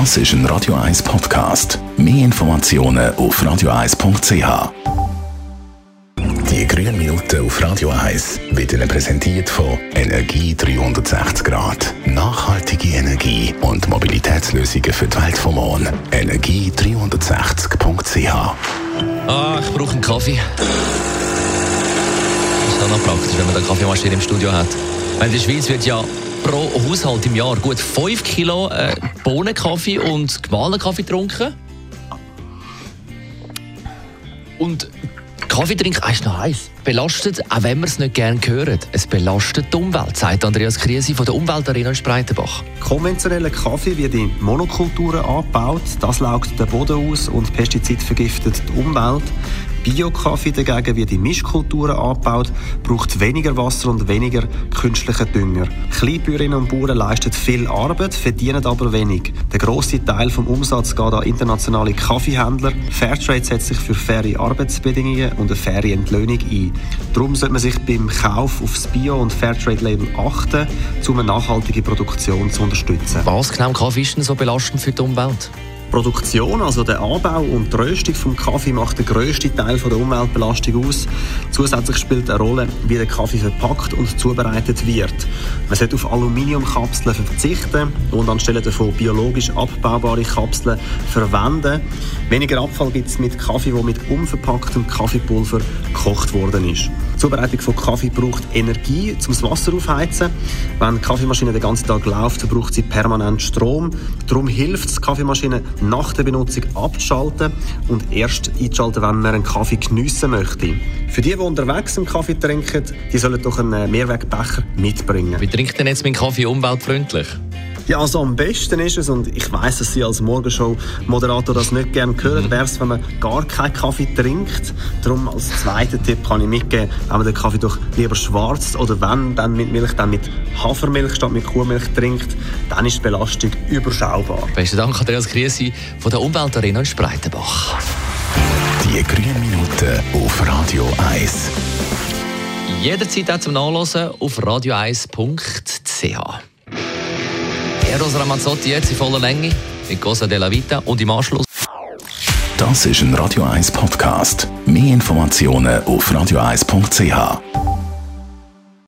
Das ist ein Radio 1 Podcast. Mehr Informationen auf radio1.ch. Die grünen Minuten auf Radio 1 werden präsentiert von Energie 360 Grad. Nachhaltige Energie und Mobilitätslösungen für die Welt vom Morgen. Energie360.ch. Ah, ich brauche einen Kaffee. Das ist auch noch praktisch, wenn man eine Kaffeemaschine im Studio hat. In der Schweiz wird ja pro Haushalt im Jahr gut 5 Kilo äh, Bohnenkaffee und gemahlenen Kaffee getrunken. Und Kaffee trinken ah, ist noch heiß. Belastet, auch wenn wir es nicht gerne hören. Es belastet die Umwelt, sagt Andreas Kriesi von der Umweltarena in Spreitenbach. Konventioneller Kaffee wird in Monokulturen angebaut. Das laugt den Boden aus und Pestizid vergiftet die Umwelt. Bio-Kaffee dagegen wird in Mischkulturen angebaut, braucht weniger Wasser und weniger künstlichen Dünger. Kleinbäuerinnen und Bauern leisten viel Arbeit, verdienen aber wenig. Der grosse Teil vom Umsatz geht an internationale Kaffeehändler. Fairtrade setzt sich für faire Arbeitsbedingungen und eine faire Entlöhnung ein. Darum sollte man sich beim Kauf auf das Bio- und Fairtrade-Label achten, um eine nachhaltige Produktion zu unterstützen. Was genau Kaffee ist denn so belastend für die Umwelt? Produktion, also der Anbau und die Röstung vom Kaffee macht den grössten Teil der Umweltbelastung aus. Zusätzlich spielt eine Rolle, wie der Kaffee verpackt und zubereitet wird. Man sollte auf Aluminiumkapseln verzichten und anstelle davon biologisch abbaubare Kapseln verwenden. Weniger Abfall gibt es mit Kaffee, der mit unverpacktem Kaffeepulver gekocht worden ist. Die Zubereitung von Kaffee braucht Energie, um das Wasser aufheizen. Wenn die Kaffeemaschine den ganzen Tag läuft, braucht sie permanent Strom. Darum hilft es, die Kaffeemaschine nach der Benutzung abzuschalten und erst einzuschalten, wenn man einen Kaffee geniessen möchte. Für die, die unterwegs einen Kaffee trinken, die sollen doch einen Mehrwegbecher mitbringen. Wie trinkt denn jetzt mein Kaffee umweltfreundlich? Ja, also am besten ist es, und ich weiß, dass Sie als Morgenshow-Moderator das nicht gerne hören, mhm. wäre es, wenn man gar keinen Kaffee trinkt. Darum als zweiten Tipp kann ich mitgeben, wenn man den Kaffee doch lieber schwarz oder wenn, dann mit Milch, dann mit Hafermilch statt mit Kuhmilch trinkt, dann ist die Belastung überschaubar. Besten Dank, Andreas Griesi von der Umweltarena in Spreitenbach. Die grünen Minuten auf Radio 1. Jederzeit auch zum Nachlesen auf radio1.ch. Eros Ramazzotti jetzt in voller Länge mit Cosa della Vita und im Anschluss. Das ist ein Radio 1 Podcast. Mehr Informationen auf radio1.ch.